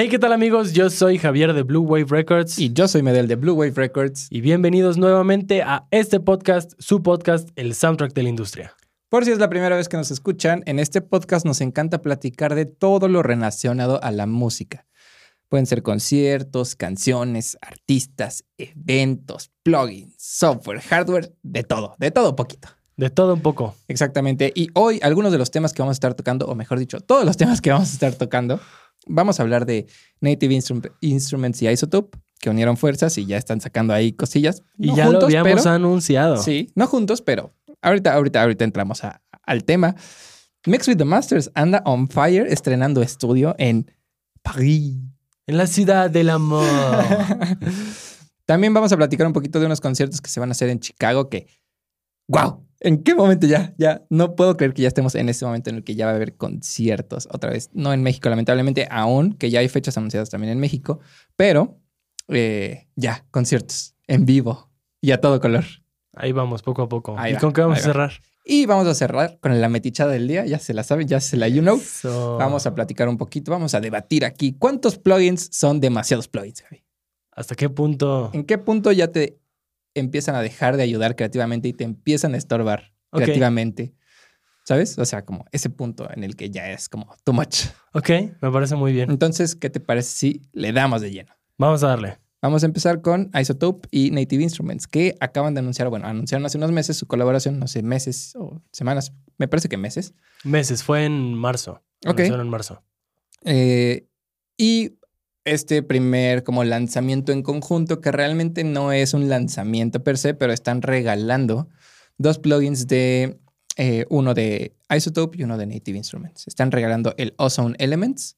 Hey, ¿qué tal amigos? Yo soy Javier de Blue Wave Records Y yo soy Medel de Blue Wave Records. y bienvenidos nuevamente a este podcast, su podcast, el soundtrack de la industria. Por si es la primera vez que nos escuchan, en este podcast nos encanta platicar de todo lo relacionado a la música. Pueden ser conciertos, canciones, artistas, eventos, plugins, software, hardware, de todo, de todo poquito. De todo un poco. Exactamente. Y hoy algunos de los temas que vamos a estar tocando, o mejor dicho, todos los temas que vamos a estar tocando, vamos a hablar de Native Instrum- Instruments y Isotope, que unieron fuerzas y ya están sacando ahí cosillas. Y ya lo juntos, habíamos pero- anunciado. Sí, no juntos, pero ahorita, ahorita, ahorita entramos a- al tema. Mix with the Masters anda on fire estrenando estudio en París. En la ciudad del amor. También vamos a platicar un poquito de unos conciertos que se van a hacer en Chicago que, wow, ¿en qué momento ya? Ya no puedo creer que ya estemos en este momento en el que ya va a haber conciertos otra vez. No en México, lamentablemente, aún, que ya hay fechas anunciadas también en México, pero eh, ya, conciertos en vivo y a todo color. Ahí vamos, poco a poco. Ahí ¿Y va, con qué vamos a va. cerrar? Y vamos a cerrar con la metichada del día, ya se la saben, ya se la you know. Eso. Vamos a platicar un poquito, vamos a debatir aquí. ¿Cuántos plugins son demasiados plugins, Javi? ¿Hasta qué punto? ¿En qué punto ya te empiezan a dejar de ayudar creativamente y te empiezan a estorbar creativamente? ¿Sabes? O sea, como ese punto en el que ya es como too much. Ok, me parece muy bien. Entonces, ¿qué te parece si le damos de lleno? Vamos a darle. Vamos a empezar con Isotope y Native Instruments, que acaban de anunciar, bueno, anunciaron hace unos meses su colaboración, no sé, meses o semanas, me parece que meses. Meses, fue en marzo. Ok. Anunciaron en marzo. Eh, y este primer como lanzamiento en conjunto, que realmente no es un lanzamiento per se, pero están regalando dos plugins de eh, uno de Isotope y uno de Native Instruments. Están regalando el Ozone Elements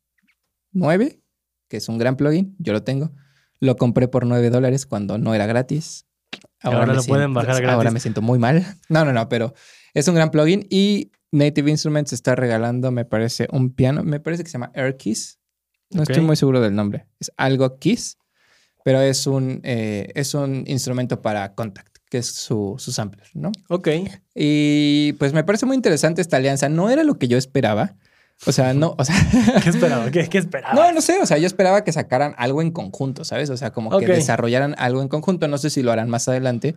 9, que es un gran plugin, yo lo tengo. Lo compré por 9 dólares cuando no era gratis. Ahora me lo pueden bajar Ahora gratis. me siento muy mal. No, no, no, pero es un gran plugin y Native Instruments está regalando, me parece, un piano. Me parece que se llama Air Keys. No estoy muy seguro del nombre. Es algo Keys, pero es un, eh, es un instrumento para Contact, que es su, su sampler, ¿no? Ok. Y pues me parece muy interesante esta alianza. No era lo que yo esperaba. O sea, no, o sea, ¿Qué esperaba? ¿Qué, qué esperaba? no, no sé. O sea, yo esperaba que sacaran algo en conjunto, ¿sabes? O sea, como que desarrollaran algo en conjunto. No sé si lo harán más adelante.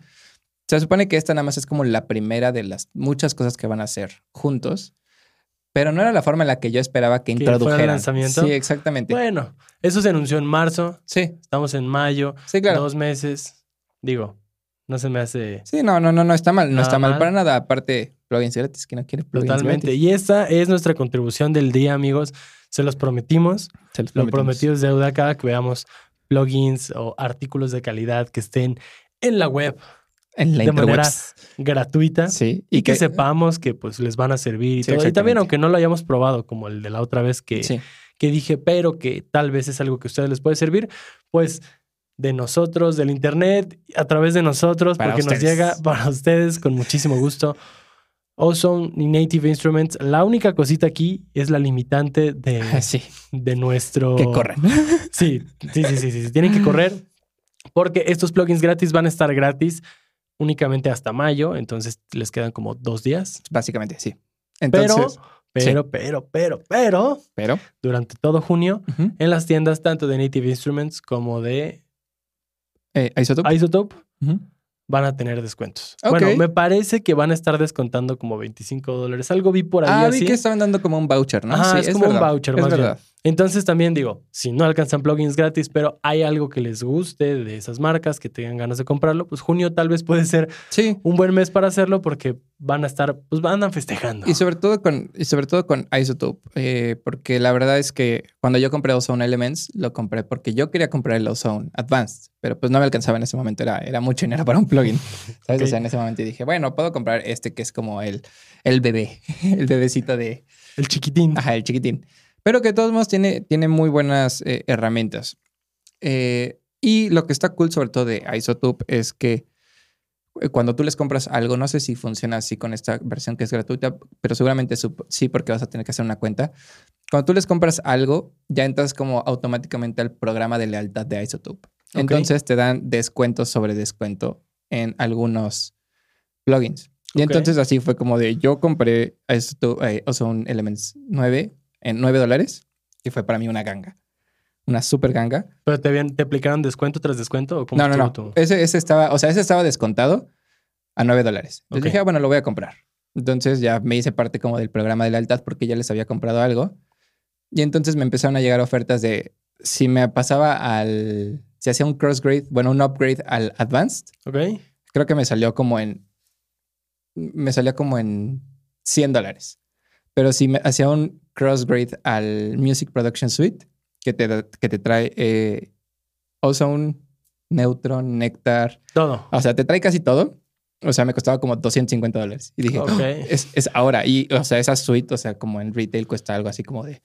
Se supone que esta nada más es como la primera de las muchas cosas que van a hacer juntos. Pero no era la forma en la que yo esperaba que ¿Que fuera el introdujeran. lanzamiento? Sí, exactamente. Bueno, eso se anunció en marzo. Sí, Estamos en mayo. sí, claro. Dos meses. Digo, no se me hace Sí, no, no, no, no está mal. No está mal, mal. para nada. Aparte, plugins gratis. que no quiere plugins totalmente. gratis? Y esta es nuestra contribución del día, amigos. Se los prometimos. Se los Lo prometimos. prometido es deuda cada que veamos plugins o artículos de calidad que estén en la web En la de manera gratuita. Sí. Y, que, sepamos que pues les van a servir y Sí, todo. Y también, aunque no lo hayamos probado, como el de la otra vez que, Sí. que dije, pero que tal vez es algo que a ustedes les puede servir, pues de nosotros, del internet, a través de nosotros, Para porque nos ustedes. llega para ustedes con muchísimo gusto. Y Native Instruments. La única cosita aquí es la limitante de, Sí. de nuestro. Que corren. Sí, sí, sí, sí, sí. Tienen que correr porque estos plugins gratis van a estar gratis únicamente hasta mayo, entonces les quedan como dos días. Básicamente, sí. Pero, Entonces, pero, pero, pero, pero, pero. durante todo junio, en las tiendas tanto de Native Instruments como de Eh, Isotope. Isotope van a tener descuentos. Bueno, me parece que van a estar descontando como 25 dólares. Algo vi por ahí Ah, así. vi que estaban dando como un voucher, ¿no? Ajá, es como un verdad, voucher, Es más bien. Entonces también digo, si no alcanzan plugins gratis, pero hay algo que les guste de esas marcas, que tengan ganas de comprarlo, pues junio tal vez puede ser Sí. un buen mes para hacerlo porque van a estar, pues van a festejando. Y sobre todo con, y sobre todo con Isotope, eh, porque la verdad es que cuando yo compré Ozone Elements, lo compré porque yo quería comprar el Ozone Advanced, pero pues no me alcanzaba en ese momento, era, era mucho dinero para un plugin. ¿Sabes? O sea, en ese momento dije, bueno, puedo comprar este que es como el, el bebé, el bebecito de, El chiquitín. Ajá, el chiquitín. Pero que de todos modos tiene, tiene muy buenas eh, herramientas. Eh, y lo que está cool sobre todo de Isotope es que eh, cuando tú les compras algo, no sé si funciona así con esta versión que es gratuita, pero seguramente sí porque vas a tener que hacer una cuenta. Cuando tú les compras algo, ya entras como automáticamente al programa de lealtad de Isotope. Ok. Entonces te dan descuento sobre descuento en algunos plugins. Y Ok. entonces así fue como de yo compré esto, eh, Ozone Elements 9 en 9 dólares y fue para mí una ganga. una super ganga. ¿Pero te, habían, te aplicaron descuento tras descuento? ¿o cómo No, no, no. tu- Ese, ese estaba, o sea, ese estaba descontado a 9 dólares. Entonces dije, ah, bueno, lo voy a comprar. Entonces ya me hice parte como del programa de lealtad porque ya les había comprado algo. Y entonces me empezaron a llegar ofertas de si me pasaba al, si hacía un crossgrade, bueno, un upgrade al advanced, ¿Ok? creo que me salió como en, me salió como en 100 dólares. Pero si me hacía un crossgrade al Music Production Suite, que te, que te trae eh, Ozone, Neutron, Nectar, Todo. o sea, te trae casi todo. O sea, me costaba como 250 dólares. Y dije. "Oh, es, es ahora. Y, o sea, esa suite, o sea, como en retail cuesta algo así como de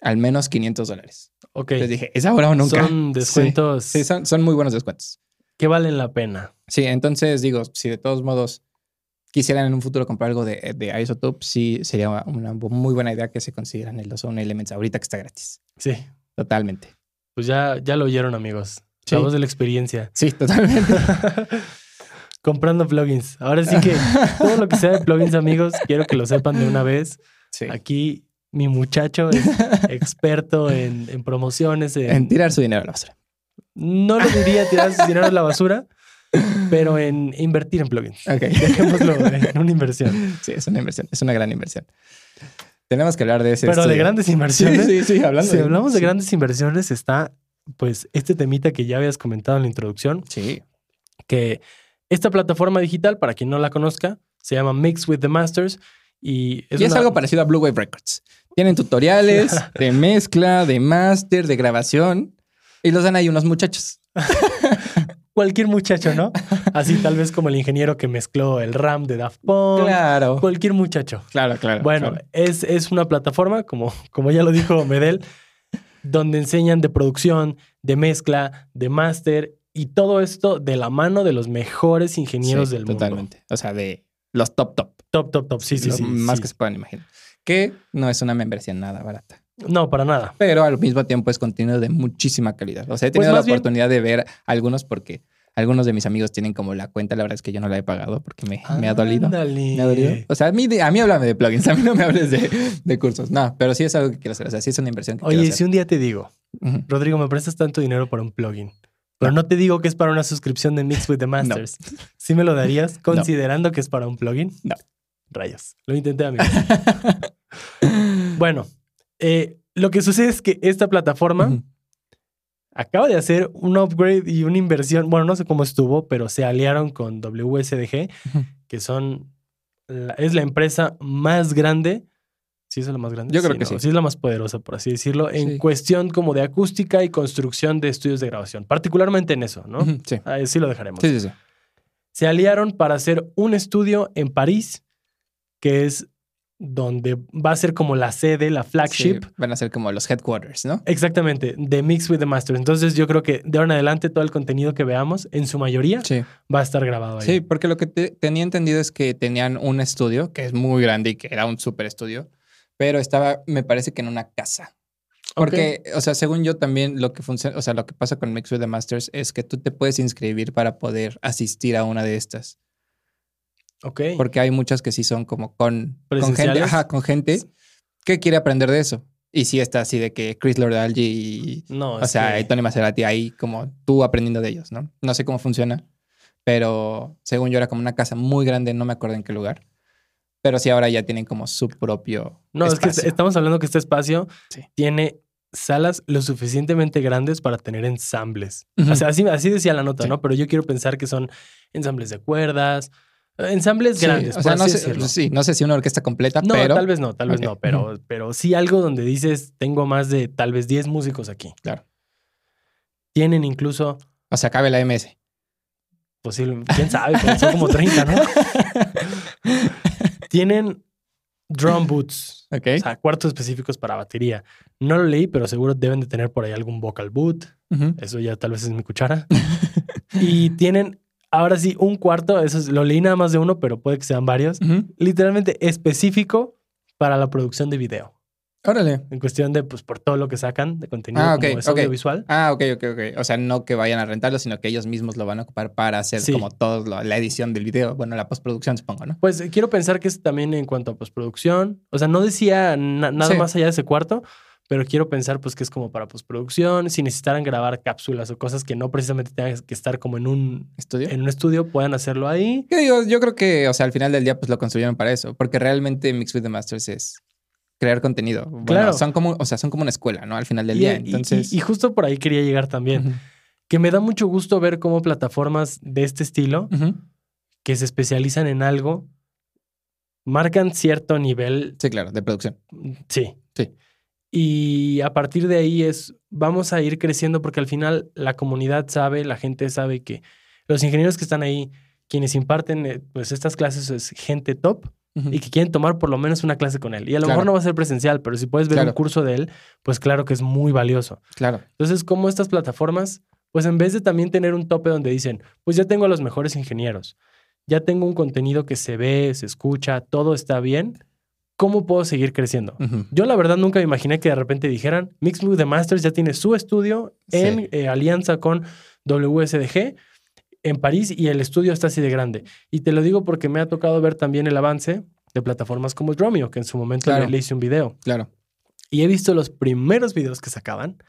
al menos 500 dólares. Ok. Entonces dije, ¿es ahora o nunca? Son descuentos Sí, son, son muy buenos descuentos. que valen la pena. Sí, entonces digo, si de todos modos quisieran en un futuro comprar algo de, de Isotope, sí sería una muy buena idea que se consideran el Ozone Elements ahorita que está gratis. Sí. Totalmente. Pues ya, ya lo oyeron, amigos. Sí. La voz de la experiencia. Sí, totalmente. Comprando plugins. Ahora sí que todo lo que sea de plugins, amigos, quiero que lo sepan de una vez. Sí. Aquí mi muchacho es experto en, en promociones. en- En tirar su dinero a la basura. no lo diría tirar su dinero a la basura, pero en invertir en plugins. Ok. Dejémoslo en una inversión. Sí, es una inversión. Es una gran inversión. Tenemos que hablar de ese Pero de grandes Sí, inversiones. sí, sí, hablando si hablamos de sí. grandes inversiones, está pues este temita que ya habías comentado en la introducción, Sí. que esta plataforma digital, para quien no la conozca, se llama Mix with the Masters y es, y es una- algo parecido a Blue Wave Records. Tienen tutoriales de mezcla, de máster, de grabación. Y los dan ahí unos muchachos. cualquier muchacho, ¿no? Así tal vez como el ingeniero que mezcló el RAM de Daft Punk, Claro. cualquier muchacho. Claro, claro. Bueno, claro. es, es una plataforma, como, como ya lo dijo Medel, donde enseñan de producción, de mezcla, de máster y todo esto de la mano de los mejores ingenieros Sí, del mundo. Totalmente. O sea, de los top, top. Top, top, top. Sí, sí, Lo sí. Más sí. que se puedan imaginar. Que no es una membresía nada barata. No, para nada. Pero al mismo tiempo es contenido de muchísima calidad. O sea, he Pues tenido la más bien- oportunidad de ver algunos porque algunos de mis amigos tienen como la cuenta. La verdad es que yo no la he pagado porque me, me ha dolido. Me ha dolido. O sea, a mí, a mí háblame de plugins, a mí no me hables de, de cursos. No, pero sí es algo que quiero hacer. O sea, sí es una inversión que Oye, quiero hacer. si un día te digo. Rodrigo, me prestas tanto dinero para un plugin, pero no, te digo que es para una suscripción de Mix with the Masters. ¿Sí me lo darías considerando que es para un plugin? No. Rayos. Lo intenté, amigo. bueno, eh, lo que sucede es que esta plataforma acaba de hacer un upgrade y una inversión. Bueno, no sé cómo estuvo, pero se aliaron con WSDG, Ujú. que son. la- es la empresa más grande. ¿Sí es la más grande? Yo creo que ¿no? sí. Sí es la más poderosa, por así decirlo, en Sí. cuestión como de acústica y construcción de estudios de grabación. Particularmente en eso, ¿no? Sí. Ahí sí lo dejaremos. Sí, sí, sí. Se aliaron para hacer un estudio en París, que es donde va a ser como la sede, la flagship. Sí, van a ser como los headquarters, ¿no? Exactamente, de Mix with the Masters. Entonces yo creo que de ahora en adelante todo el contenido que veamos, en su mayoría, Sí. va a estar grabado ahí. Sí, porque lo que te- tenía entendido es que tenían un estudio que es muy grande y que era un super estudio, pero estaba, me parece que en una casa. Porque, o sea, según yo también lo que funciona, o sea, lo que pasa con Mix with the Masters es que tú te puedes inscribir para poder asistir a una de estas. Ok. Porque hay muchas que sí son como con, con gente, ajá, con gente que quiere aprender de eso. Y sí está así de que Chris Lord-Alge y, No, o sea, que- y Tony Maserati ahí como tú aprendiendo de ellos, ¿no? No sé cómo funciona, pero según yo era como una casa muy grande, no me acuerdo en qué lugar. Pero sí ahora ya tienen como su propio no, es que estamos hablando que este espacio Sí. tiene salas lo suficientemente grandes para tener ensambles. O sea, así, así decía la nota, Sí. ¿no? Pero yo quiero pensar que son ensambles de cuerdas, ensambles Sí, grandes. o por sea, no así sé, decirlo. sí, no sé si una orquesta completa, No, pero tal vez no, tal vez no, pero, pero sí algo donde dices, tengo más de tal vez 10 músicos aquí. Claro. Tienen incluso, o sea, cabe la MS. posible, quién sabe, pero son como 30, ¿no? Tienen drum boots, Ok. o sea, cuartos específicos para batería. No lo leí, pero seguro deben de tener por ahí algún vocal boot. Eso ya tal vez es mi cuchara. y tienen, ahora sí, un cuarto, eso es- lo leí nada más de uno, pero puede que sean varios, literalmente específico para la producción de video. Órale. En cuestión de, pues, por todo lo que sacan de contenido Ah, como es audiovisual. Ah, ok, ok, ok. O sea, no que vayan a rentarlo, sino que ellos mismos lo van a ocupar para hacer Sí. como toda la edición del video. Bueno, la postproducción, supongo, ¿no? Pues quiero pensar que es también en cuanto a postproducción. O sea, no decía na- nada Sí. más allá de ese cuarto, pero quiero pensar pues que es como para postproducción, si necesitaran grabar cápsulas o cosas que no precisamente tengan que estar como en un ¿Estudio? en un estudio, puedan hacerlo ahí. Yo digo, yo creo que, o sea, al final del día, pues lo construyeron para eso, porque realmente Mix with the Masters es crear contenido. Bueno, Claro. son como, o sea, son como una escuela, ¿no? Al final del Y, día. y- Entonces, y- y justo por ahí quería llegar también, que me da mucho gusto ver cómo plataformas de este estilo, que se especializan en algo, marcan cierto nivel Sí, claro, de producción. Sí. Sí. Y a partir de ahí es, vamos a ir creciendo porque al final la comunidad sabe, la gente sabe que los ingenieros que están ahí, quienes imparten eh, pues estas clases es gente top y que quieren tomar por lo menos una clase con él. Y a lo Claro. mejor no va a ser presencial, pero si puedes ver Claro. un curso de él, pues claro que es muy valioso. Claro. Entonces, como estas plataformas, pues en vez de también tener un tope donde dicen, pues ya tengo a los mejores ingenieros, ya tengo un contenido que se ve, se escucha, todo está bien, ¿cómo puedo seguir creciendo? Yo la verdad nunca me imaginé que de repente dijeran, Mixed the Masters ya tiene su estudio en Sí. eh, alianza con WSDG en París y el estudio está así de grande. Y te lo digo porque me ha tocado ver también el avance de plataformas como Dromio, que en su momento Claro. le, hice un video. Claro. Y he visto los primeros videos que sacaban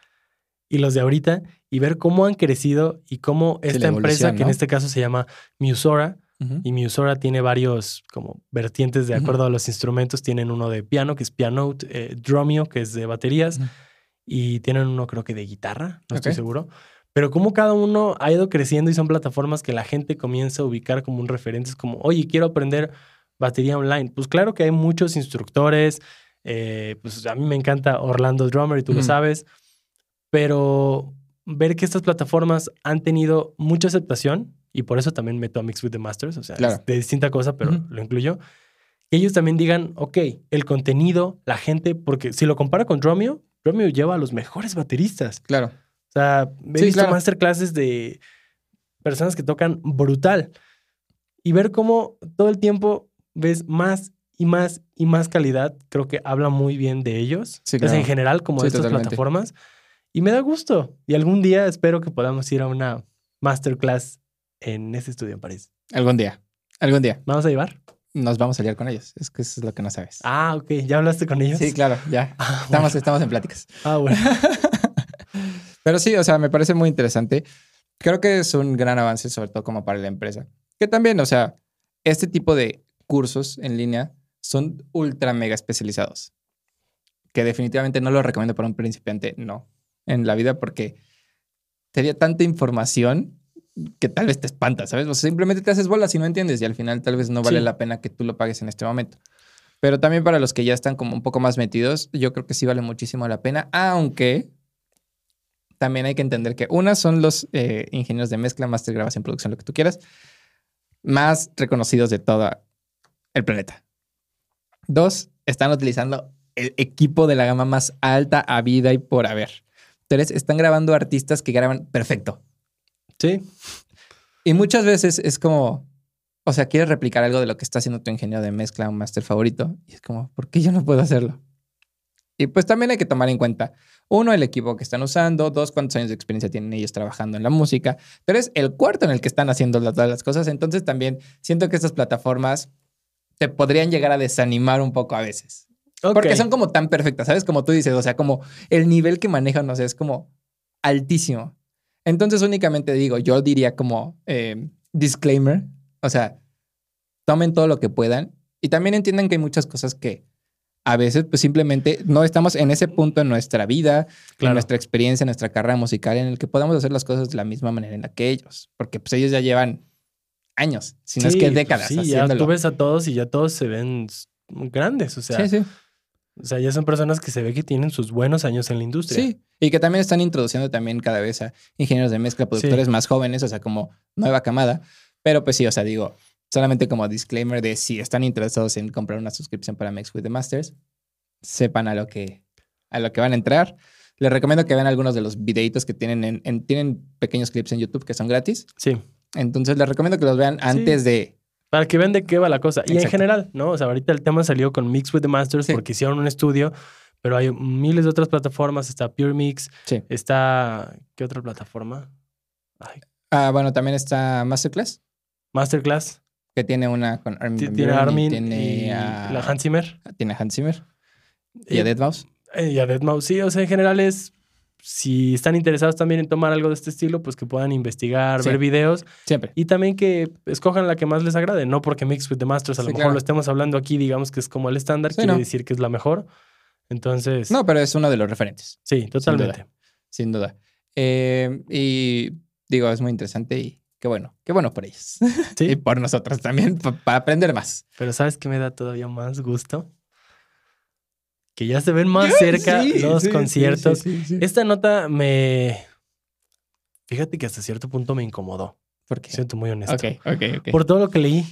y los de ahorita y ver cómo han crecido y cómo esta empresa, que en este caso se llama Musora, Ujú. y Musora tiene varios como vertientes de acuerdo a los instrumentos. Tienen uno de piano, que es Pianote, eh, Dromio, que es de baterías, Ujú. y tienen uno creo que de guitarra, no estoy Ok. seguro. Pero como cada uno ha ido creciendo y son plataformas que la gente comienza a ubicar como un referente. Es como, oye, quiero aprender batería online. Pues claro que hay muchos instructores. eh, pues a mí me encanta Orlando Drummer y tú lo sabes. Pero ver que estas plataformas han tenido mucha aceptación y por eso también meto a Mix with the Masters, o sea, Claro. es de distinta cosa, pero lo incluyo. Que ellos también digan, ok, el contenido, la gente, porque si lo compara con Dromio, Dromio lleva a los mejores bateristas. Claro. O sea, he Sí, visto claro. masterclasses de personas que tocan brutal y ver cómo todo el tiempo ves más y más y más calidad, creo que habla muy bien de ellos. Sí, en general como Sí, de estas totalmente. plataformas. Y me da gusto. Y algún día espero que podamos ir a una masterclass en ese estudio en París. Algún día. Algún día. ¿Vamos a llevar? Nos vamos a liar con ellos. Es que eso es lo que no sabes. Ah, ok. ¿Ya hablaste con ellos? Sí, claro, ya. Ah, Estamos, bueno. estamos en pláticas. Ah, bueno. Pero sí, o sea, me parece muy interesante. Creo que es un gran avance, sobre todo como para la empresa. Que también, o sea, este tipo de cursos en línea son ultra mega especializados. Que definitivamente no lo recomiendo para un principiante, no, en la vida, porque sería tanta información que tal vez te espanta, ¿sabes? O sea, simplemente te haces bolas y no entiendes y al final tal vez no vale Sí. la pena que tú lo pagues en este momento. Pero también para los que ya están como un poco más metidos, yo creo que sí vale muchísimo la pena, aunque también hay que entender que una son los eh, ingenieros de mezcla, master, grabación, producción, lo que tú quieras, más reconocidos de todo el planeta. Dos, están utilizando el equipo de la gama más alta a vida y por haber. Tres, están grabando artistas que graban perfecto. Sí. Y muchas veces es como, o sea, quieres replicar algo de lo que está haciendo tu ingeniero de mezcla, un máster favorito. Y es como, ¿por qué yo no puedo hacerlo? Y pues también hay que tomar en cuenta, uno, el equipo que están usando, dos, cuántos años de experiencia tienen ellos trabajando en la música, tres, el cuarto en el que están haciendo todas las cosas. Entonces también siento que estas plataformas te podrían llegar a desanimar un poco a veces. Porque son como tan perfectas, ¿sabes? Como tú dices, o sea, como el nivel que manejan, no sé, es como altísimo. Entonces únicamente digo, yo diría como eh, disclaimer, o sea, tomen todo lo que puedan y también entiendan que hay muchas cosas que a veces pues simplemente no estamos en ese punto en nuestra vida, en nuestra experiencia, en nuestra carrera musical en el que podamos hacer las cosas de la misma manera en la que ellos, porque pues ellos ya llevan años, si no es Sí, que pues décadas Sí, ya tú ves a todos y ya todos se ven grandes. O sea, sí, sí. O sea, ya son personas que se ve que tienen sus buenos años en la industria. Sí, y que también están introduciendo también cada vez a ingenieros de mezcla, productores más jóvenes, o sea, como nueva camada. Pero pues sí, o sea, digo, solamente como disclaimer de si están interesados en comprar una suscripción para Mix with the Masters, sepan a lo que, a lo que van a entrar. Les recomiendo que vean algunos de los videitos que tienen en, en- tienen pequeños clips en YouTube que son gratis. Sí. Entonces les recomiendo que los vean antes de... Para que vean de qué va la cosa. Y en Exacto. general, ¿no? O sea, ahorita el tema salió con Mix with the Masters Sí. porque hicieron un estudio, pero hay miles de otras plataformas. Está Pure Mix, Sí. está. ¿Qué otra plataforma? Ay, Ah, bueno, también está Masterclass, Masterclass. que tiene una con Armin van Tiene y Armin tiene y a, la Hans Zimmer. tiene a Hans Zimmer y Eh, a Deadmau5. Eh, y a Deadmau sí, o sea, en general es, si están interesados también en tomar algo de este estilo, pues que puedan investigar, Sí. ver videos Siempre. y también que escojan la que más les agrade, no porque Mix with the Masters a lo mejor claro. lo estemos hablando aquí, digamos que es como el estándar, Sí, quiere no. decir que es la mejor. Entonces, No, pero es uno de los referentes, sí, totalmente. sin duda. Eh, y digo, es muy interesante y qué bueno, qué bueno por ellos. Sí, Y por nosotros también, pa- para aprender más. pero ¿sabes qué me da todavía más gusto? Que ya se ven más cerca Sí, los sí, conciertos. sí, sí, sí. Esta nota me... Fíjate que hasta cierto punto me incomodó, ¿Por qué? siento muy honesto. Ok, ok, ok. Por todo lo que leí.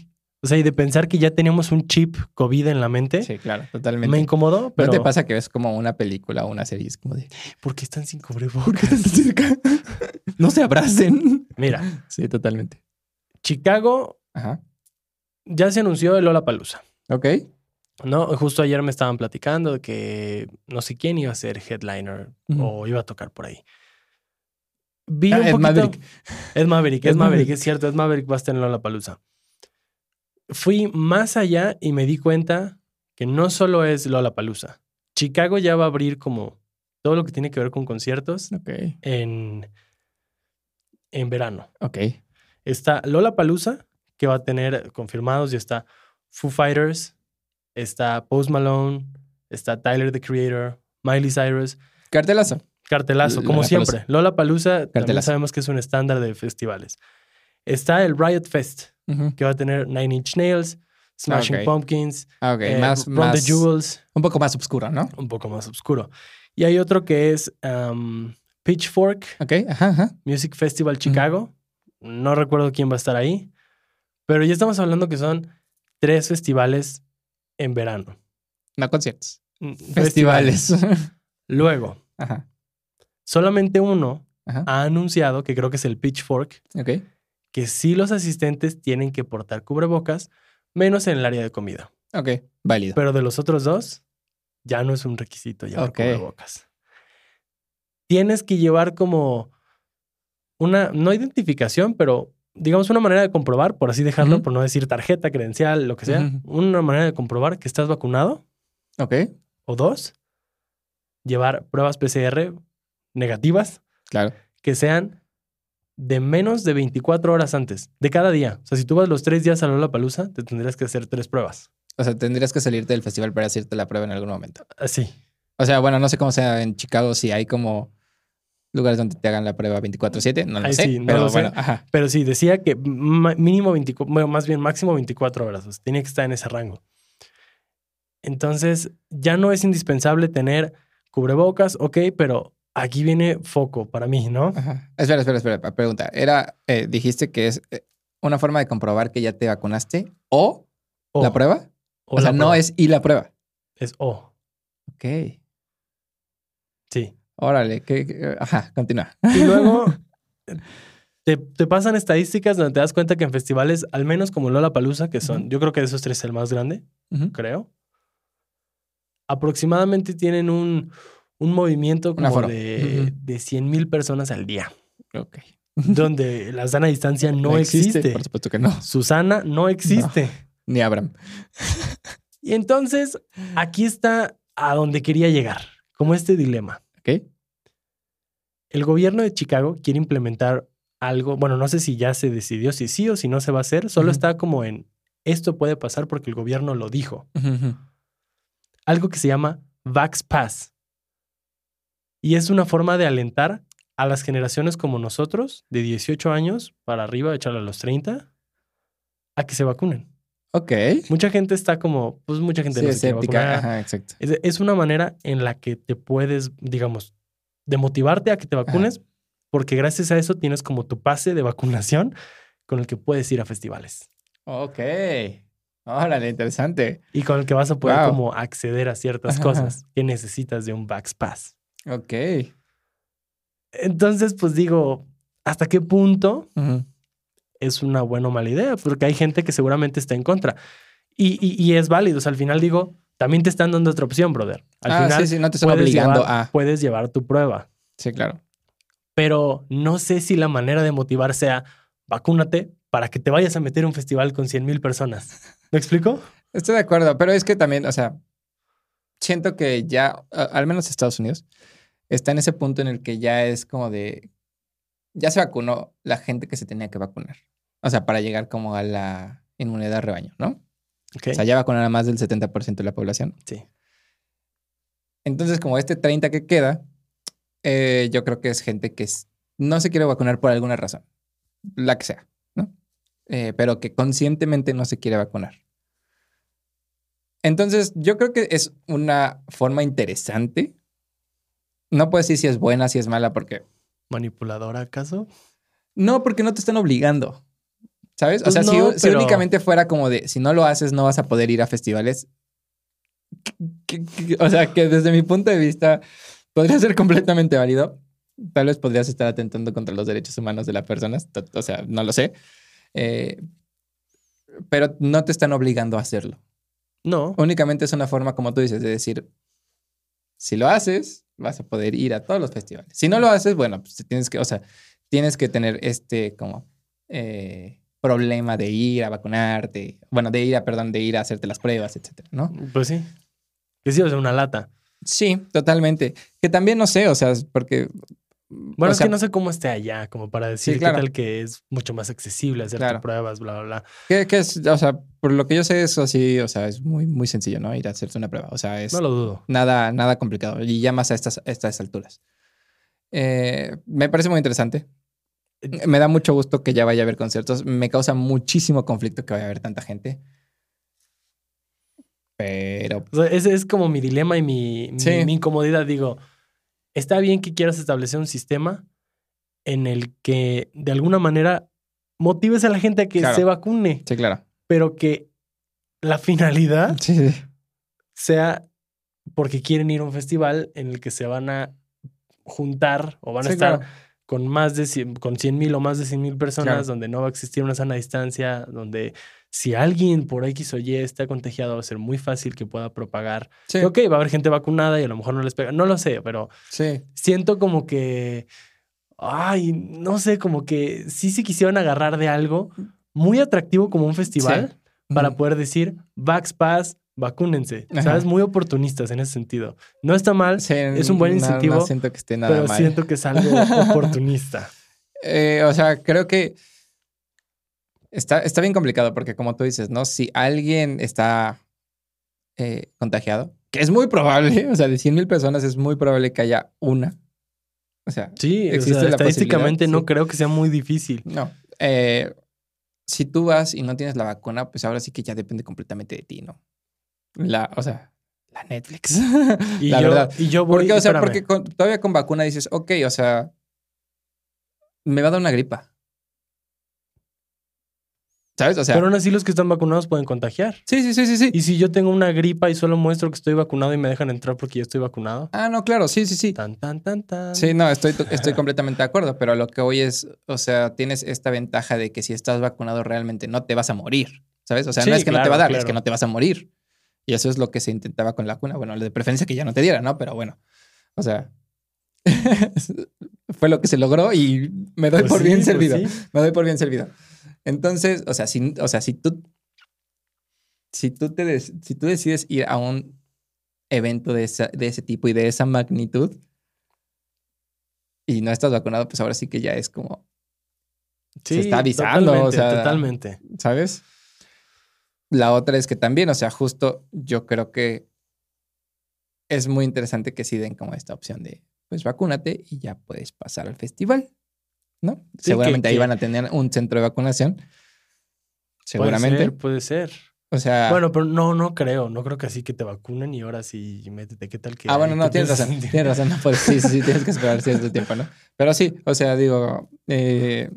O sea, y de pensar que ya teníamos un chip COVID en la mente, Sí, claro, totalmente. me incomodó, pero... ¿No te pasa que ves como una película o una serie? Es como de, ¿Por qué están sin ¿por qué cubrebocas? están tan cerca? no se abracen. Mira, Sí, totalmente. Chicago Ajá. ya se anunció el Lollapalooza. Ok. ¿No? Justo ayer me estaban platicando de que no sé quién iba a ser headliner o iba a tocar por ahí. Vi Ah, un poquito... Maverick. Ed Maverick, Ed Maverick, Maverick. es cierto, Ed Maverick va a estar en Lollapalooza. Fui más allá y me di cuenta que no solo es Lollapalooza. Chicago ya va a abrir como todo lo que tiene que ver con conciertos en, en verano. Ok. Está Lollapalooza, que va a tener confirmados, y está Foo Fighters, está Post Malone, está Tyler, the Creator, Miley Cyrus, Cartelazo. cartelazo, como siempre. Lollapalooza también Cartelazo. sabemos que es un estándar de festivales. Está el Riot Fest, que va a tener Nine Inch Nails, Smashing. Pumpkins, Ah, ok. eh, más, Run más, the Jewels, un poco más oscuro, ¿no? un poco más oscuro. Y hay otro que es um, Pitchfork Ok. Ajá, ajá. Music Festival Chicago. No recuerdo quién va a estar ahí, pero ya estamos hablando que son tres festivales en verano. No conciertos. Mm, Festivales. Luego, ajá. solamente uno Ajá. ha anunciado, que creo que es el Pitchfork, Ok. que sí los asistentes tienen que portar cubrebocas, menos en el área de comida. Ok. Válido. Pero de los otros dos, ya no es un requisito llevar cubrebocas. Tienes que llevar como una, no identificación, pero digamos una manera de comprobar, por así dejarlo, por no decir tarjeta, credencial, lo que sea, una manera de comprobar que estás vacunado. Ok. O dos, llevar pruebas PCR negativas Claro. que sean de menos de 24 horas antes, de cada día. O sea, si tú vas los tres días a Lollapalooza, te tendrías que hacer tres pruebas. O sea, tendrías que salirte del festival para hacerte la prueba en algún momento. Así. O sea, bueno, no sé cómo sea en Chicago, si hay como lugares donde te hagan la prueba 24/7, no lo Ahí sé, sí, no pero lo sé. bueno, ajá. Pero sí, decía que mínimo 24, bueno, más bien máximo 24 horas. O sea, tenía que estar en ese rango. Entonces, ya no es indispensable tener cubrebocas, ok, pero aquí viene foco para mí, ¿no? Ajá. Espera, espera, espera, pregunta. Era, eh, dijiste que es eh, una forma de comprobar que ya te vacunaste o, O, la prueba. O, sea, la no es y la prueba. Es O. Ok. Órale, que, que- ajá, continúa. Y luego te, te pasan estadísticas donde te das cuenta que en festivales, al menos como Lollapalooza, que son, yo creo que de esos tres es el más grande, creo. Aproximadamente tienen un, un movimiento como de, Ujú. de 100 mil personas al día, Ok. donde la sana distancia no, existe. Por supuesto que no. Susana no existe. Ni Abraham. Y entonces, aquí está a donde quería llegar, como este dilema. Ok. El gobierno de Chicago quiere implementar algo, bueno, no sé si ya se decidió si sí o si no se va a hacer, solo está como en esto puede pasar porque el gobierno lo dijo. Algo que se llama Vax Pass. Y es una forma de alentar a las generaciones como nosotros, de 18 años para arriba, echarle a los 30, a que se vacunen. Ok. Mucha gente está como, pues mucha gente Sí, no se escéptica. Ajá, exacto. Es, es una manera en la que te puedes, digamos, de motivarte a que te vacunes, porque gracias a eso tienes como tu pase de vacunación con el que puedes ir a festivales Ok. Órale, interesante. y con el que vas a poder Wow. como acceder a ciertas Ajá. cosas que necesitas de un Vax Pass. Ok. Entonces, pues digo, ¿hasta qué punto. Es una buena o mala idea? Porque hay gente que seguramente está en contra. Y, y- y es válido. O sea, al final digo, también te están dando otra opción, brother. Al ah, final sí, sí, no te están puedes obligando llevar- a. puedes llevar tu prueba. Sí, claro. pero no sé si la manera de motivar sea vacúnate para que te vayas a meter a un festival con 100 mil personas. ¿Me explico? Estoy de acuerdo, pero es que también, o sea, siento que ya, al menos Estados Unidos, está en ese punto en el que ya es como de, ya se vacunó la gente que se tenía que vacunar. O sea, para llegar como a la inmunidad rebaño, ¿no? Ok. O sea, ya vacunaron a más del 70% de la población. sí. Entonces, como este 30 que queda, eh, yo creo que es gente que no se quiere vacunar por alguna razón, la que sea, ¿no? Eh, pero que conscientemente no se quiere vacunar. Entonces, yo creo que es una forma interesante. No puedo decir si es buena, si es mala, porque ¿Manipuladora acaso? no, porque no te están obligando. ¿Sabes? O Pues sea, si- no, si, pero- únicamente fuera como de, si no lo haces, no vas a poder ir a festivales. que- que- o sea, que desde mi punto de vista podría ser completamente válido. Tal vez podrías estar atentando contra los derechos humanos de las personas. O sea, no lo sé. Eh, pero no te están obligando a hacerlo. No. Únicamente es una forma, como tú dices, de decir, si lo haces, vas a poder ir a todos los festivales. Si no lo haces, bueno, pues tienes que, o sea, tienes que tener este como eh, problema de ir a vacunarte, bueno, de ir a, perdón, de ir a hacerte las pruebas, etcétera, ¿no? Pues sí. Que sí, o sea, una lata. Sí, totalmente. Que también no sé, o sea, porque... Bueno, o es sea, que no sé cómo esté allá, como para decir claro. qué tal que es mucho más accesible hacerte Claro. pruebas, bla, bla, bla. que, que es, o sea, por lo que yo sé, eso sí, o sea, es muy, muy sencillo, ¿no? Ir a hacerte una prueba. O sea, es... No lo dudo. Nada, nada complicado. Y ya más a estas, a estas alturas. Eh, me parece muy interesante. Me da mucho gusto que ya vaya a haber conciertos. Me causa muchísimo conflicto que vaya a haber tanta gente. Pero O sea, ese es como mi dilema y mi, mi- Sí. mi incomodidad. Digo, está bien que quieras establecer un sistema en el que de alguna manera motives a la gente a que Claro. se vacune, sí, claro. pero que la finalidad Sí, sí. sea porque quieren ir a un festival en el que se van a juntar o van a Sí, estar claro. con más de 100, con 100 mil o más de 100 mil personas, Claro. donde no va a existir una sana distancia, donde si alguien por X o Y está contagiado va a ser muy fácil que pueda propagar. Sí, ok, va a haber gente vacunada y a lo mejor no les pega, no lo sé, pero sí. siento como que, ay, no sé, como que sí se quisieron agarrar de algo muy atractivo como un festival para poder decir, Vax Pass, vacúnense. Ajá. ¿Sabes? Muy oportunistas en ese sentido. No está mal, Sí, es un buen no- incentivo, No, siento que esté nada pero mal. siento que es algo oportunista. Eh, o sea, creo que está, está bien complicado porque como tú dices, ¿no? Si alguien está eh, contagiado, que es muy probable, o sea, de 100 mil personas es muy probable que haya una. O sea, Sí, o Existe sea, la estadísticamente no sí. creo que sea muy difícil. no. Eh, si tú vas y no tienes la vacuna, pues ahora sí que ya depende completamente de ti, ¿no? La, o sea, la Netflix. Y la yo, verdad. Y yo voy, Porque, o sea, espérame. porque con- todavía con vacuna dices, ok, o sea, me va a dar una gripa. ¿Sabes? O sea, pero aún así los que están vacunados pueden contagiar. sí, sí, sí, sí, sí. Y si yo tengo una gripa y solo muestro que estoy vacunado y me dejan entrar porque ya estoy vacunado. Ah, no, claro, sí, sí, sí. Tan, tan, tan, tan. Sí, no, estoy, to- estoy completamente de acuerdo, pero lo que hoy es, o sea, tienes esta ventaja de que si estás vacunado realmente no te vas a morir, ¿sabes? O sea, Sí, no es que no te va a dar, es que no te vas a morir. Y eso es lo que se intentaba con la vacuna. Bueno, de preferencia que ya no te diera, ¿no? Pero bueno, o sea, fue lo que se logró y me doy Pues por sí, bien pues servido. sí. Me doy por bien servido. Entonces, o sea, si, o sea, si tú, si tú te, des- si tú decides ir a un evento de, esa- de ese tipo y de esa magnitud y no estás vacunado, pues ahora sí que ya es como, se está avisando, o sea, totalmente. ¿sabes? La otra es que también, o sea, justo yo creo que es muy interesante que sí den como esta opción de, pues vacúnate y ya puedes pasar al festival, ¿no? Sí, Seguramente que- ahí que- van a tener un centro de vacunación. Seguramente. Puede ser, puede ser. O sea, Bueno, pero no, no creo. No creo que así que te vacunen y ahora sí métete. ¿Qué tal que.? ah, bueno, no, tienes razón. sentir- Tienes razón. No, pues sí, sí, sí, tienes que esperar cierto tiempo, ¿no? Pero sí, o sea, digo, eh,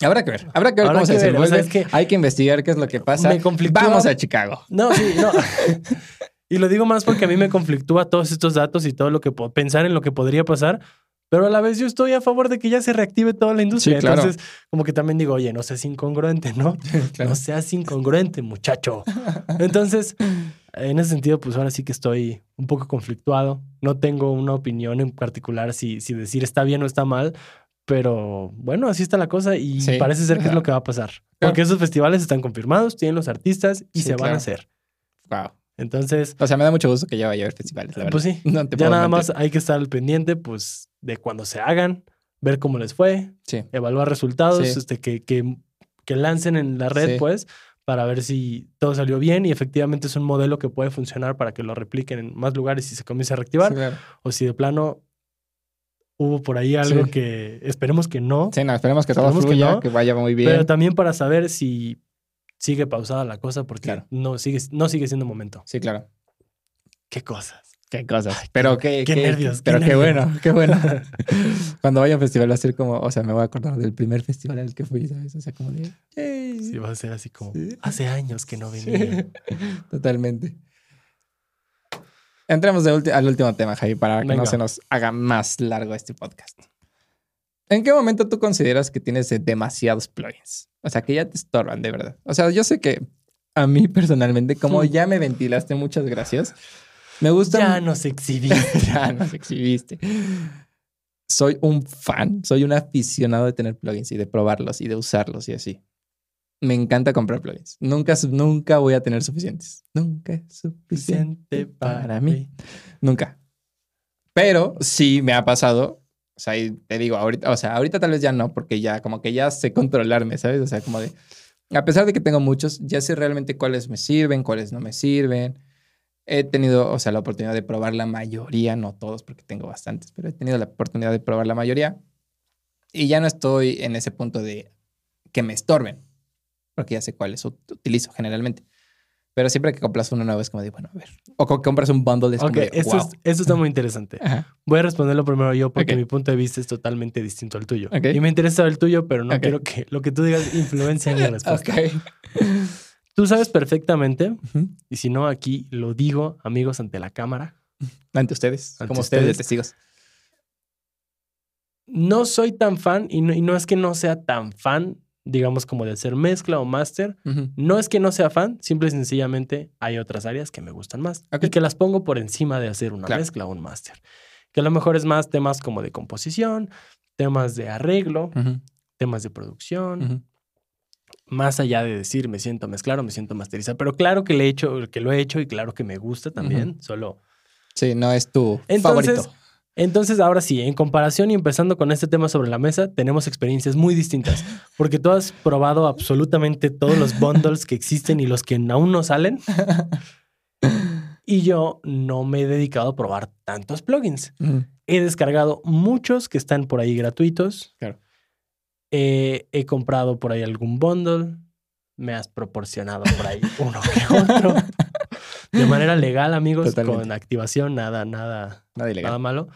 habrá que ver, habrá que ver Habrá cómo se o sea, desenvuelve. es que Hay que investigar qué es lo que pasa. Me conflictúa- Vamos a Chicago. No, sí, no. y lo digo más porque a mí me conflictúa todos estos datos y todo lo que puedo pensar en lo que podría pasar. Pero a la vez yo estoy a favor de que ya se reactive toda la industria. Sí, claro. Entonces, como que también digo, oye, no seas incongruente, ¿no? Claro. No seas incongruente, muchacho. Entonces, en ese sentido, pues ahora sí que estoy un poco conflictuado. No tengo una opinión en particular si, si decir está bien o está mal. Pero bueno, así está la cosa y Sí. parece ser que es lo que va a pasar. Claro. Porque esos festivales están confirmados, tienen los artistas y Sí, se van a hacer. Wow. Entonces, O sea, me da mucho gusto que ya vaya a haber festivales, la verdad. pues sí, No te ya nada mentir. más hay que estar al pendiente, pues, de cuando se hagan, ver cómo les fue, Sí. evaluar resultados, Sí. este, que, que, que lancen en la red, Sí. pues, para ver si todo salió bien y efectivamente es un modelo que puede funcionar para que lo repliquen en más lugares y se comience a reactivar, claro. o si de plano hubo por ahí algo que esperemos que no, Sí, no, esperemos que todo Esperemos que fluya, no, que vaya muy bien. pero también para saber si sigue pausada la cosa porque Claro. no, sigue, no sigue siendo momento. Sí, claro. ¿Qué cosas? Qué cosas. pero qué, qué nervios, qué Pero qué, nervios. bueno, qué bueno. Cuando vaya a un festival va a ser como, o sea, me voy a acordar del primer festival al que fui, ¿sabes? O sea, como de, "Yay". Sí, va a ser así como, Sí. hace años que no Sí, venía. Totalmente. Entremos de al último tema, Javi, para que no se nos haga más largo este podcast. ¿En qué momento tú consideras que tienes de- demasiados plugins? O sea, que ya te estorban, de verdad. O sea, yo sé que a mí personalmente, como ya me ventilaste, muchas gracias. Me gusta. Ya nos exhibí. ya nos exhibiste. Soy un fan, soy un aficionado de tener plugins y de probarlos y de usarlos y así. Me encanta comprar plugins. Nunca, nunca voy a tener suficientes. Nunca es suficiente para mí. Nunca. Pero sí me ha pasado. O sea, y te digo, ahorita, o sea, ahorita tal vez ya no, porque ya como que ya sé controlarme, ¿sabes? O sea, como de, a pesar de que tengo muchos, ya sé realmente cuáles me sirven, cuáles no me sirven. He tenido, o sea, la oportunidad de probar la mayoría, no todos porque tengo bastantes, pero he tenido la oportunidad de probar la mayoría. Y ya no estoy en ese punto de que me estorben, porque ya sé cuáles ut- utilizo generalmente. Pero siempre que compras uno nuevo es como de, bueno, a ver. O que compras un bundle es Ok, como de, esto, wow. es- esto está muy interesante. Ajá. Voy a responderlo primero yo porque Ok. mi punto de vista es totalmente distinto al tuyo. Ok. Y me interesa el tuyo, pero no quiero que lo que tú digas influencie en mi respuesta. Tú sabes perfectamente, y si no, aquí lo digo, amigos, ante la cámara. Ante ustedes, Ante como ustedes de ustedes. testigos. No soy tan fan, y no, y no es que no sea tan fan, digamos, como de hacer mezcla o máster. No es que no sea fan, simple y sencillamente hay otras áreas que me gustan más y que las pongo por encima de hacer una Claro. mezcla o un máster. Que a lo mejor es más temas como de composición, temas de arreglo, temas de producción. Más allá de decir me siento mezclar o me siento masterizar. Pero claro que, le he hecho, que lo he hecho y claro que me gusta también, solo... Sí, no es tu Entonces, favorito. Entonces, ahora sí, en comparación y empezando con este tema sobre la mesa, tenemos experiencias muy distintas, porque tú has probado absolutamente todos los bundles que existen y los que aún no salen. Y yo no me he dedicado a probar tantos plugins. He descargado muchos que están por ahí gratuitos. Claro. Eh, he comprado por ahí algún bundle. Me has proporcionado por ahí uno que otro. De manera legal, amigos, Totalmente. con activación, nada, nada, Nada ilegal. nada malo.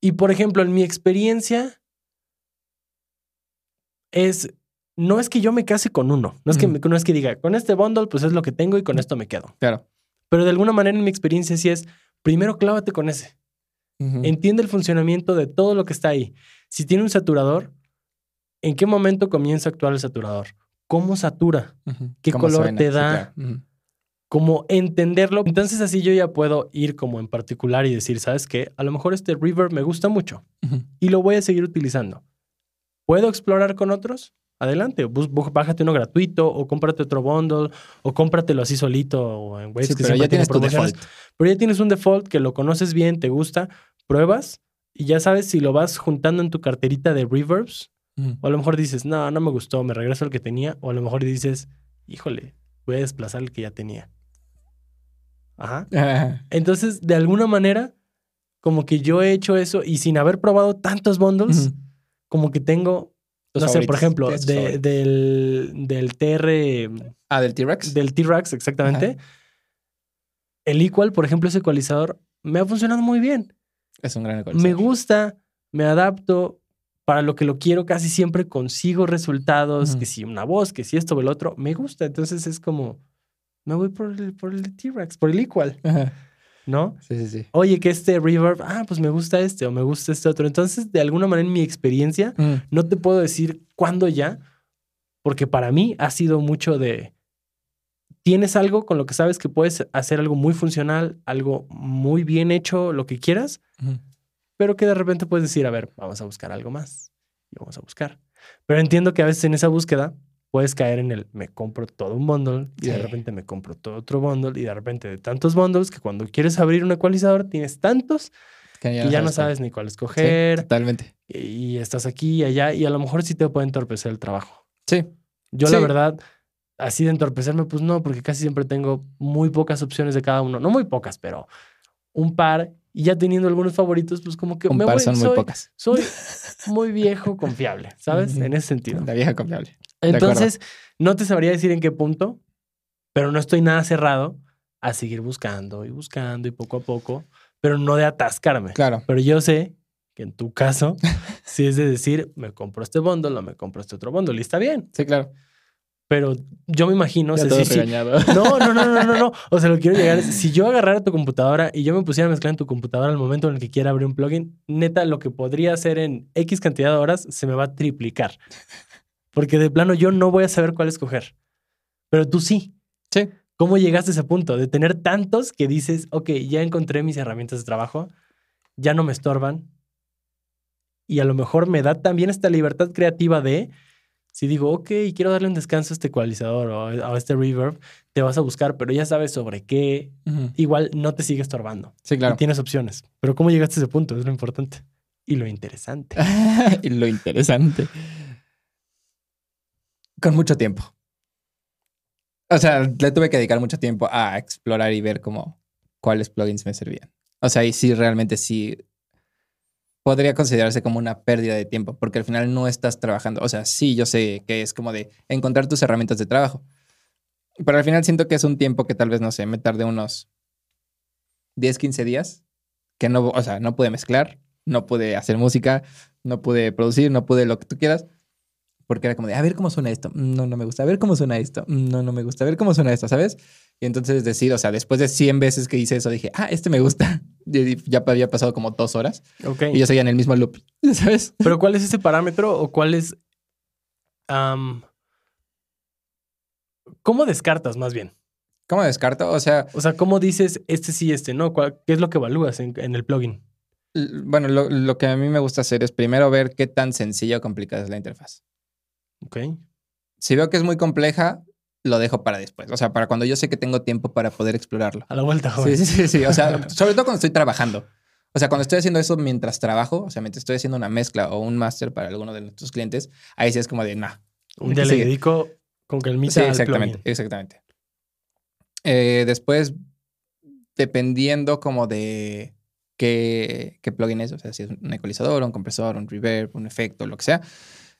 Y por ejemplo, en mi experiencia es no es que yo me case con uno, no es que no es que diga, con este bundle pues es lo que tengo y con esto me quedo. Claro. Pero de alguna manera en mi experiencia sí es primero clávate con ese. Entiende el funcionamiento de todo lo que está ahí. Si tiene un saturador, ¿en qué momento comienza a actuar el saturador? ¿Cómo satura? ¿Qué ¿Cómo color te da? Ujú. como entenderlo. Entonces así yo ya puedo ir como en particular y decir, ¿sabes qué? A lo mejor este reverb me gusta mucho y lo voy a seguir utilizando. ¿Puedo explorar con otros? Adelante, bus- bájate uno gratuito o cómprate otro bundle o cómpratelo así solito o en Waves Sí, que pero ya tiene tienes tu default. Pero ya tienes un default que lo conoces bien, te gusta, pruebas y ya sabes si lo vas juntando en tu carterita de reverbs O a lo mejor dices, no, no me gustó, me regreso al que tenía o a lo mejor dices, híjole, voy a desplazar el que ya tenía. Ajá. Entonces, de alguna manera, como que yo he hecho eso y sin haber probado tantos bundles, como que tengo, no sé, por ejemplo, de- del, del TR, Ah, del T-Rex. del T-Rex exactamente, el Equal, por ejemplo, ese ecualizador, me ha funcionado muy bien. Es un gran Me ecualizador. gusta, me adapto, para lo que lo quiero casi siempre consigo resultados, que si una voz, que si esto o el otro, me gusta. Entonces es como, me voy por el, por el T-Rex, por el Equal, Ajá. ¿no? Sí, sí, sí. oye, que este reverb, ah, pues me gusta este o me gusta este otro. Entonces, de alguna manera en mi experiencia, Ujú. no te puedo decir cuándo ya, porque para mí ha sido mucho de, tienes algo con lo que sabes que puedes hacer algo muy funcional, algo muy bien hecho, lo que quieras. Pero que de repente puedes decir, a ver, vamos a buscar algo más y vamos a buscar. Pero entiendo que a veces en esa búsqueda puedes caer en el me compro todo un bundle y de repente me compro todo otro bundle y de repente de tantos bundles que cuando quieres abrir un ecualizador tienes tantos Que y ya no sabes ni cuál Sí, escoger totalmente. y, y estás aquí y allá y a lo mejor sí te puede entorpecer el trabajo. Sí, Yo la Sí. verdad, así de entorpecerme, pues no, porque casi siempre tengo muy pocas opciones de cada uno. No muy pocas, pero un par. Y ya teniendo algunos favoritos, pues como que me voy, son muy soy, pocas. soy muy viejo confiable, ¿sabes? En ese sentido. La vieja confiable. Entonces, no te sabría decir en qué punto, pero no estoy nada cerrado a seguir buscando y buscando y poco a poco, pero no de atascarme. Claro. Pero yo sé que en tu caso, si es de decir, me compro este bundle o me compro este otro bundle, y está bien. Sí, claro. Pero yo me imagino, o Ya sea, todo sí, sí. regañado. No, no, no, no, no, no. O sea, lo que quiero llegar es, si yo agarrara tu computadora y yo me pusiera a mezclar en tu computadora al momento en el que quiera abrir un plugin, neta, lo que podría hacer en X cantidad de horas se me va a triplicar. Porque de plano yo no voy a saber cuál escoger. Pero tú sí. Sí. ¿Cómo llegaste a ese punto? De tener tantos que dices, ok, ya encontré mis herramientas de trabajo, ya no me estorban. Y a lo mejor me da también esta libertad creativa de, si digo, ok, quiero darle un descanso a este ecualizador o a este reverb, te vas a buscar, pero ya sabes sobre qué. Igual no te sigue estorbando. Sí, claro. Y tienes opciones. Pero ¿cómo llegaste a ese punto? Es lo importante. Y lo interesante. y lo interesante. Con mucho tiempo. O sea, le tuve que dedicar mucho tiempo a explorar y ver cómo cuáles plugins me servían. O sea, y sí, realmente sí podría considerarse como una pérdida de tiempo, porque al final no estás trabajando. O sea, sí, yo sé que es como de encontrar tus herramientas de trabajo. Pero al final siento que es un tiempo que tal vez, no sé, me tardé unos 10, 15 días, que no, o sea, no pude mezclar, no pude hacer música, no pude producir, no pude lo que tú quieras. Porque era como de, a ver cómo suena esto. Mm, No, no me gusta. A ver cómo suena esto. Mm, No, no me gusta. A ver cómo suena esto, ¿sabes? Y entonces decir, o sea, después de 100 veces que hice eso, dije, ah, este me gusta. Y ya había pasado como dos horas Ok. y yo seguía en el mismo loop, ¿sabes? Pero ¿cuál es ese parámetro o cuál es... ¿Cómo descartas más bien? ¿Cómo descarto? O sea, O sea, ¿cómo dices este sí, este no? ¿Cuál- ¿Qué es lo que evalúas en, en el plugin? bueno, lo, lo que a mí me gusta hacer es primero ver qué tan sencilla o complicada es la interfaz. Ok. Si veo que es muy compleja, lo dejo para después. O sea, para cuando yo sé que tengo tiempo para poder explorarlo. A la vuelta, joven. Sí, sí, sí, sí. O sea, sobre todo cuando estoy trabajando. O sea, cuando estoy haciendo eso mientras trabajo, o sea, mientras estoy haciendo una mezcla o un máster para alguno de nuestros clientes, ahí sí es como de, nah. Un día le Sí. dedico con calmita Sí, al exactamente, exactamente. Eh, después, dependiendo como de qué, qué plugin es, o sea, si es un ecualizador, un compresor, un reverb, un efecto, lo que sea,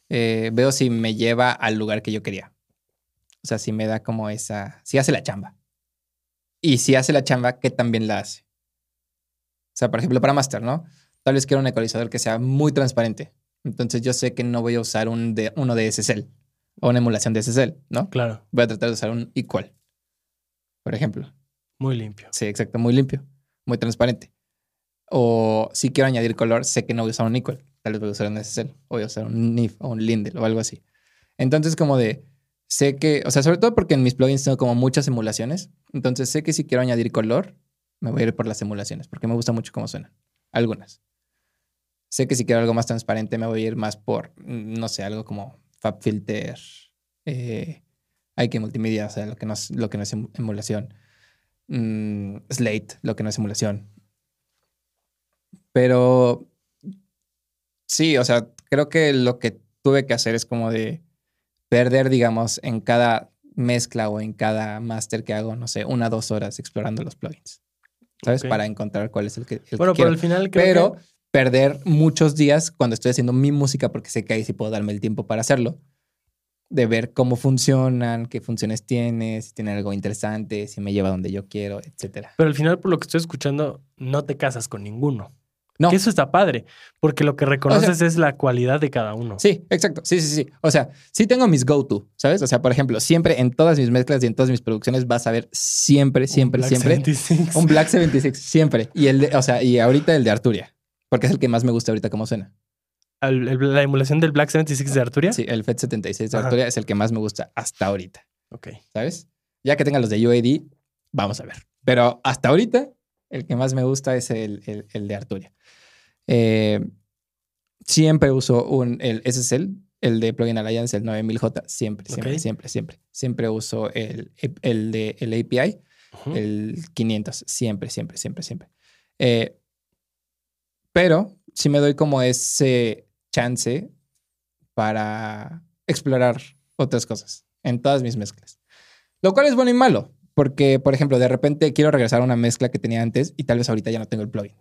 eh, veo si me lleva al lugar que yo quería. O sea, si me da como esa, si hace la chamba. Y si hace la chamba, ¿qué también la hace? O sea, por ejemplo, para master, ¿no? Tal vez quiero un ecualizador que sea muy transparente. Entonces yo sé que no voy a usar un de, uno de SSL o una emulación de SSL, ¿no? Claro, Voy a tratar de usar un equal, por ejemplo. muy limpio. Sí, exacto, muy limpio, muy transparente. O si quiero añadir color, sé que no voy a usar un equal. Tal vez voy a usar un SSL voy a usar un NIF o un Lindel o algo así. Entonces, como de, sé que, o sea, sobre todo porque en mis plugins tengo como muchas emulaciones. Entonces, sé que si quiero añadir color, me voy a ir por las emulaciones porque me gusta mucho cómo suenan. Algunas. Sé que si quiero algo más transparente, me voy a ir más por, mm, no sé, algo como FabFilter, eh, IK Multimedia, o sea, lo que no es, lo que no es em- emulación. Mm, Slate, lo que no es emulación. Pero sí, o sea, creo que lo que tuve que hacer es como de perder, digamos, en cada mezcla o en cada máster que hago, no sé, una o dos horas explorando los plugins. ¿Sabes? Para encontrar cuál es el que, el que quiero. pero al final creo Pero que... perder muchos días cuando estoy haciendo mi música, porque sé que ahí sí puedo darme el tiempo para hacerlo, de ver cómo funcionan, qué funciones tiene, si tiene algo interesante, si me lleva donde yo quiero, etcétera. Pero al final, por lo que estoy escuchando, no te casas con ninguno. No. Que eso está padre, porque lo que reconoces es la cualidad de cada uno. Sí, exacto. Sí, sí, sí. O sea, sí tengo mis go-to, ¿sabes? O sea, por ejemplo, siempre en todas mis mezclas y en todas mis producciones vas a ver siempre, siempre, Un Black siempre 76. un Black 76, siempre. Y el de, o sea, y ahorita el de Arturia, porque es el que más me gusta ahorita cómo suena. El- la emulación del Black 76 de Arturia. Sí, el FET 76 de Ajá. Arturia es el que más me gusta hasta ahorita. Ok. ¿sabes? Ya que tenga los de UAD, vamos a ver. Pero hasta ahorita, el que más me gusta es el, el- el de Arturia. Eh, siempre uso un, el SSL el de Plugin Alliance, el 9000J, siempre, siempre, siempre, siempre. Siempre uso el, el de el API, el 500, siempre, siempre, siempre, siempre. Eh, pero sí me doy como ese chance para explorar otras cosas en todas mis mezclas. Lo cual es bueno y malo, porque, por ejemplo, de repente quiero regresar a una mezcla que tenía antes y tal vez ahorita ya no tengo el plugin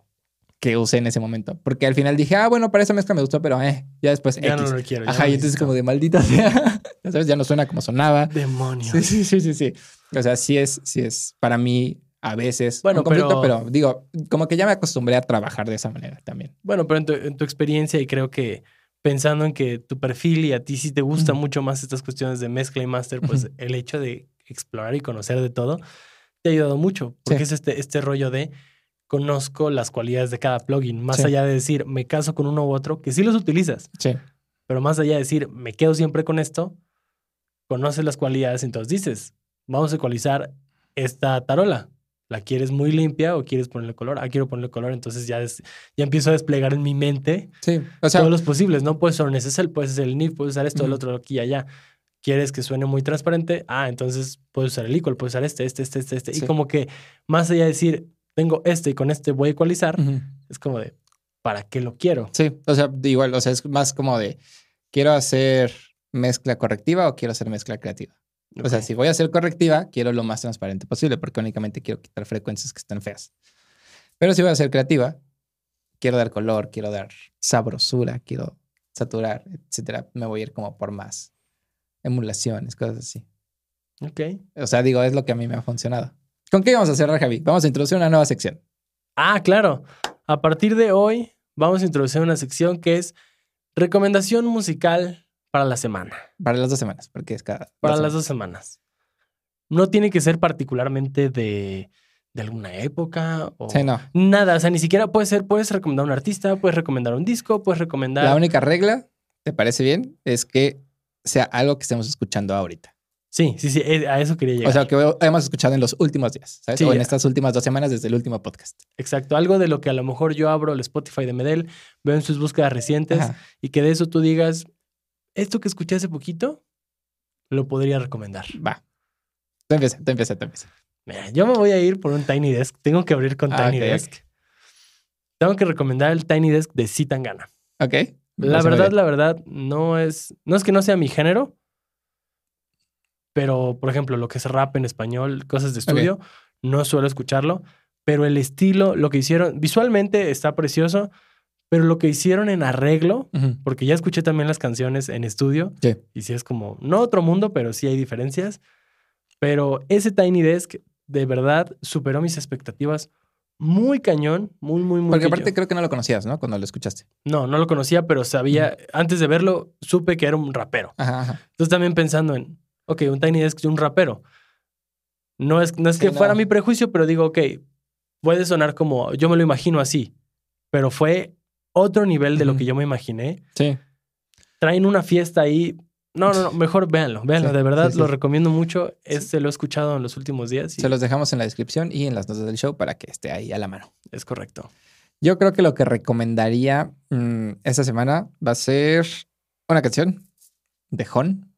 que usé en ese momento. Porque al final dije, ah, bueno, para esa mezcla me gustó, pero eh, ya después Ya X. no lo quiero. Ajá, no y entonces como de maldita sea, ya ¿sabes? Ya no suena como sonaba. Demonios. Sí, sí, sí, sí, sí. O sea, sí es, sí es para mí a veces Bueno, un conflicto, pero- pero... digo, como que ya me acostumbré a trabajar de esa manera también. Bueno, pero en tu, en tu experiencia, y creo que pensando en que tu perfil y a ti sí te gustan mucho más estas cuestiones de mezcla y master, pues el hecho de explorar y conocer de todo te ha ayudado mucho. Porque Sí. es este, este rollo de conozco las cualidades de cada plugin, más Sí. allá de decir me caso con uno u otro, que sí los utilizas, Sí, pero más allá de decir me quedo siempre con esto, conoces las cualidades, entonces dices, vamos a ecualizar esta tarola. ¿La quieres muy limpia o quieres ponerle color? Ah, quiero ponerle color, entonces ya, es- ya empiezo a desplegar en mi mente sí. O sea, todos los posibles, ¿no? Puedes usar un SSL, puedes usar el NIF, puedes usar esto, el otro, aquí y allá. ¿Quieres que suene muy transparente? Ah, entonces puedes usar el equal, puedes usar este, este, este, este, este. Y como que más allá de decir, tengo este y con este voy a ecualizar, es como de, ¿para qué lo quiero? sí, o sea, igual, o sea, es más como de, ¿quiero hacer mezcla correctiva o quiero hacer mezcla creativa? O sea, si voy a hacer correctiva, quiero lo más transparente posible, porque únicamente quiero quitar frecuencias que están feas. Pero si voy a hacer creativa, quiero dar color, quiero dar sabrosura, quiero saturar, etcétera. Me voy a ir como por más emulaciones, cosas así. Ok. O sea, digo, es lo que a mí me ha funcionado. ¿Con qué vamos a cerrar, Javi? Vamos a introducir una nueva sección. Ah, claro. A partir de hoy vamos a introducir una sección que es recomendación musical para la semana. Para las dos semanas, porque es cada. Para dos las dos semanas. No tiene que ser particularmente de, de alguna época o. Sí, no. nada. O sea, ni siquiera puede ser, puedes recomendar un artista, puedes recomendar un disco, puedes recomendar. La única regla, ¿te parece bien? Es que sea algo que estemos escuchando ahorita. Sí, sí, sí, eh, a eso quería llegar. O sea, que hemos escuchado en los últimos días, ¿sabes? Sí, o en ya. estas últimas dos semanas desde el último podcast. Exacto. Algo de lo que a lo mejor yo abro el Spotify de Medel, veo en sus búsquedas recientes Ajá. y que de eso tú digas, esto que escuché hace poquito, lo podría recomendar. Va. Tú empieza, tú empieza, tú empieza. Mira, yo me voy a ir por un Tiny Desk. Tengo que abrir con Ah, Tiny ok, ok. Desk. Tengo que recomendar el Tiny Desk de Zitangana. Ok. La verdad, la verdad, no es, no es que no sea mi género, pero por ejemplo, lo que es rap en español, cosas de estudio, no suelo escucharlo, pero el estilo, lo que hicieron, visualmente está precioso, pero lo que hicieron en arreglo, Ujú. porque ya escuché también las canciones en estudio, Sí. y sí es como, no otro mundo, pero sí hay diferencias, pero ese Tiny Desk de verdad superó mis expectativas muy cañón, muy, muy, muy Porque cañón. aparte creo que no lo conocías, ¿no? Cuando lo escuchaste. No, no lo conocía, pero sabía, antes de verlo, supe que era un rapero. Ajá, ajá. Entonces también pensando en, ok, un Tiny Desk de un rapero. No es, no es Sí, que no. fuera mi prejuicio, pero digo, ok, puede sonar como, yo me lo imagino así, pero fue otro nivel de lo que yo me imaginé. Sí. Traen una fiesta ahí. No, no, no, mejor véanlo, véanlo, Sí, de verdad, sí, sí. lo recomiendo mucho. Este lo he escuchado en los últimos días y Se los dejamos en la descripción y en las notas del show para que esté ahí a la mano. es correcto. Yo creo que lo que recomendaría mm, esta semana va a ser una canción de Hon,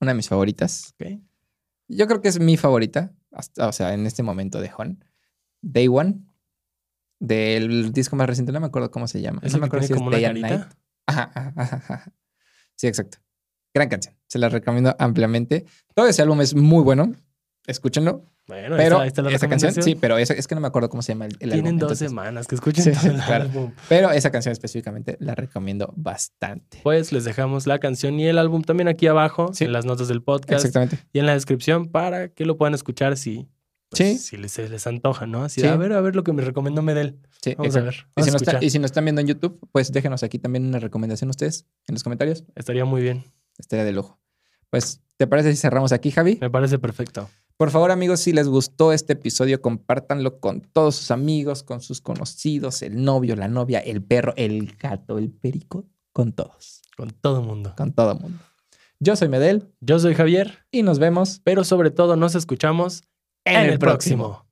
una de mis favoritas. Yo creo que es mi favorita, hasta- o sea, en este momento de Hon. Day One, del disco más reciente, no me acuerdo cómo se llama. ¿Es no me acuerdo si como es Day and? Night. Ajá, ajá, ajá, ajá. Sí, exacto. Gran canción. Se la recomiendo ampliamente. Todo ese álbum es muy bueno. Escúchenlo. Bueno, Pero está, ahí está la esa canción, sí, pero esa- es que no me acuerdo cómo se llama el, el álbum. Tienen dos entonces- semanas que escuchen Sí, todo el claro. álbum. Pero esa canción específicamente la recomiendo bastante. Pues les dejamos la canción y el álbum también aquí abajo, Sí. en las notas del podcast Exactamente. y en la descripción para que lo puedan escuchar si, pues, Sí. si les, antoja, ¿no? Así, Sí. a ver, a ver lo que me recomendó Medel. Sí, Vamos a ver. Y si, a está- y si nos están viendo en YouTube, pues déjenos aquí también una recomendación ustedes en los comentarios. Estaría muy bien. Estaría de lujo. Pues, ¿te parece si cerramos aquí, Javi? Me parece perfecto. Por favor, amigos, si les gustó este episodio, compártanlo con todos sus amigos, con sus conocidos, el novio, la novia, el perro, el gato, el perico, con todos, Con todo el mundo. con todo el mundo. Yo soy Medel Yo soy Javier, y nos vemos pero sobre todo nos escuchamos en, el próximo.